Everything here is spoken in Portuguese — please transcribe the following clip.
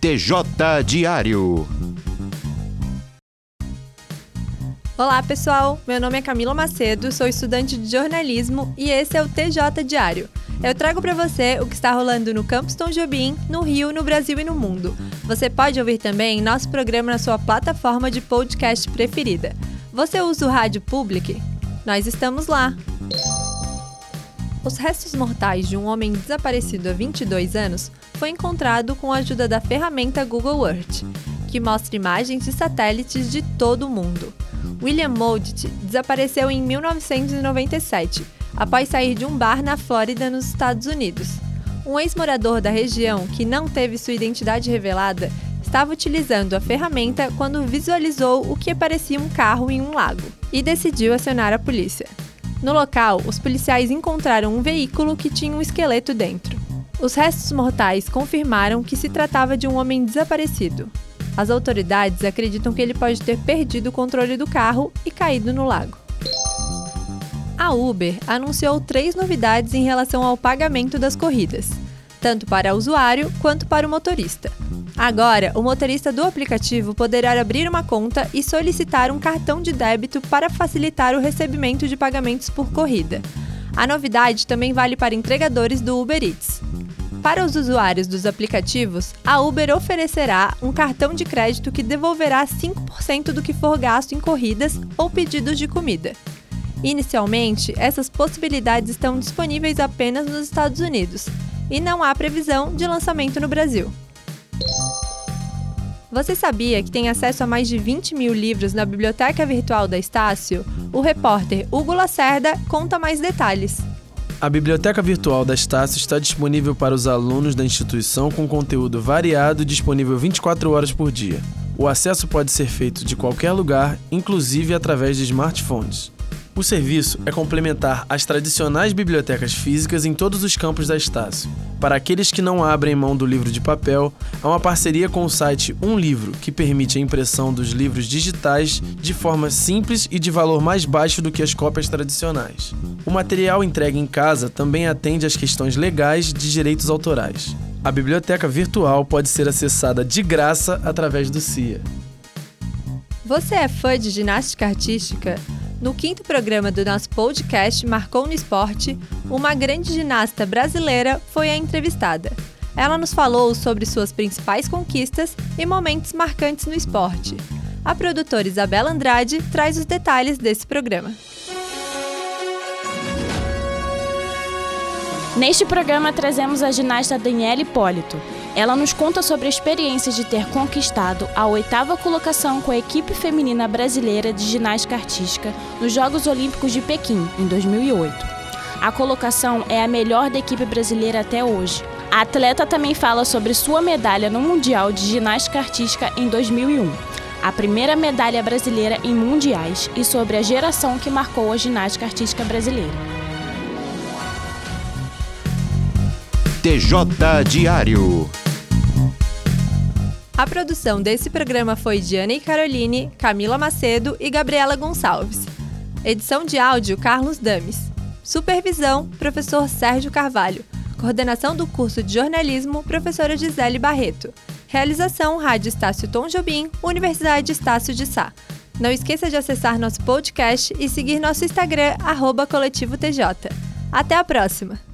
TJ Diário. Olá, pessoal. Meu nome é Camila Macedo, sou estudante de jornalismo e esse é o TJ Diário. Eu trago para você o que está rolando no Campus Tom Jobim, no Rio, no Brasil e no mundo. Você pode ouvir também nosso programa na sua plataforma de podcast preferida. Você usa o Rádio Public? Nós estamos lá. Os restos mortais de um homem desaparecido há 22 anos foi encontrado com a ajuda da ferramenta Google Earth, que mostra imagens de satélites de todo o mundo. William Moldit desapareceu em 1997, após sair de um bar na Flórida, nos Estados Unidos. Um ex-morador da região, que não teve sua identidade revelada, estava utilizando a ferramenta quando visualizou o que parecia um carro em um lago e decidiu acionar a polícia. No local, os policiais encontraram um veículo que tinha um esqueleto dentro. Os restos mortais confirmaram que se tratava de um homem desaparecido. As autoridades acreditam que ele pode ter perdido o controle do carro e caído no lago. A Uber anunciou três novidades em relação ao pagamento das corridas, tanto para o usuário quanto para o motorista. Agora, o motorista do aplicativo poderá abrir uma conta e solicitar um cartão de débito para facilitar o recebimento de pagamentos por corrida. A novidade também vale para entregadores do Uber Eats. Para os usuários dos aplicativos, a Uber oferecerá um cartão de crédito que devolverá 5% do que for gasto em corridas ou pedidos de comida. Inicialmente, essas possibilidades estão disponíveis apenas nos Estados Unidos e não há previsão de lançamento no Brasil. Você sabia que tem acesso a mais de 20 mil livros na biblioteca virtual da Estácio? O repórter Hugo Lacerda conta mais detalhes. A biblioteca virtual da Estácio está disponível para os alunos da instituição com conteúdo variado disponível 24 horas por dia. O acesso pode ser feito de qualquer lugar, inclusive através de smartphones. O serviço é complementar às tradicionais bibliotecas físicas em todos os campos da Estácio. Para aqueles que não abrem mão do livro de papel, há uma parceria com o site Um Livro, que permite a impressão dos livros digitais de forma simples e de valor mais baixo do que as cópias tradicionais. O material entregue em casa também atende às questões legais de direitos autorais. A biblioteca virtual pode ser acessada de graça através do CIA. Você é fã de ginástica artística? No quinto programa do nosso podcast Marcou no Esporte, uma grande ginasta brasileira foi a entrevistada. Ela nos falou sobre suas principais conquistas e momentos marcantes no esporte. A produtora Isabela Andrade traz os detalhes desse programa. Neste programa trazemos a ginasta Daniela Hipólito. Ela nos conta sobre a experiência de ter conquistado a oitava colocação com a equipe feminina brasileira de ginástica artística nos Jogos Olímpicos de Pequim, em 2008. A colocação é a melhor da equipe brasileira até hoje. A atleta também fala sobre sua medalha no Mundial de Ginástica Artística em 2001, a primeira medalha brasileira em mundiais, e sobre a geração que marcou a ginástica artística brasileira. TJ Diário. A produção desse programa foi de Ana e Caroline, Camila Macedo e Gabriela Gonçalves. Edição de áudio Carlos Dames. Supervisão Professor Sérgio Carvalho. Coordenação do curso de jornalismo Professora Gisele Barreto. Realização Rádio Estácio Tom Jobim, Universidade Estácio de Sá. Não esqueça de acessar nosso podcast e seguir nosso Instagram, arroba Coletivo TJ. Até a próxima!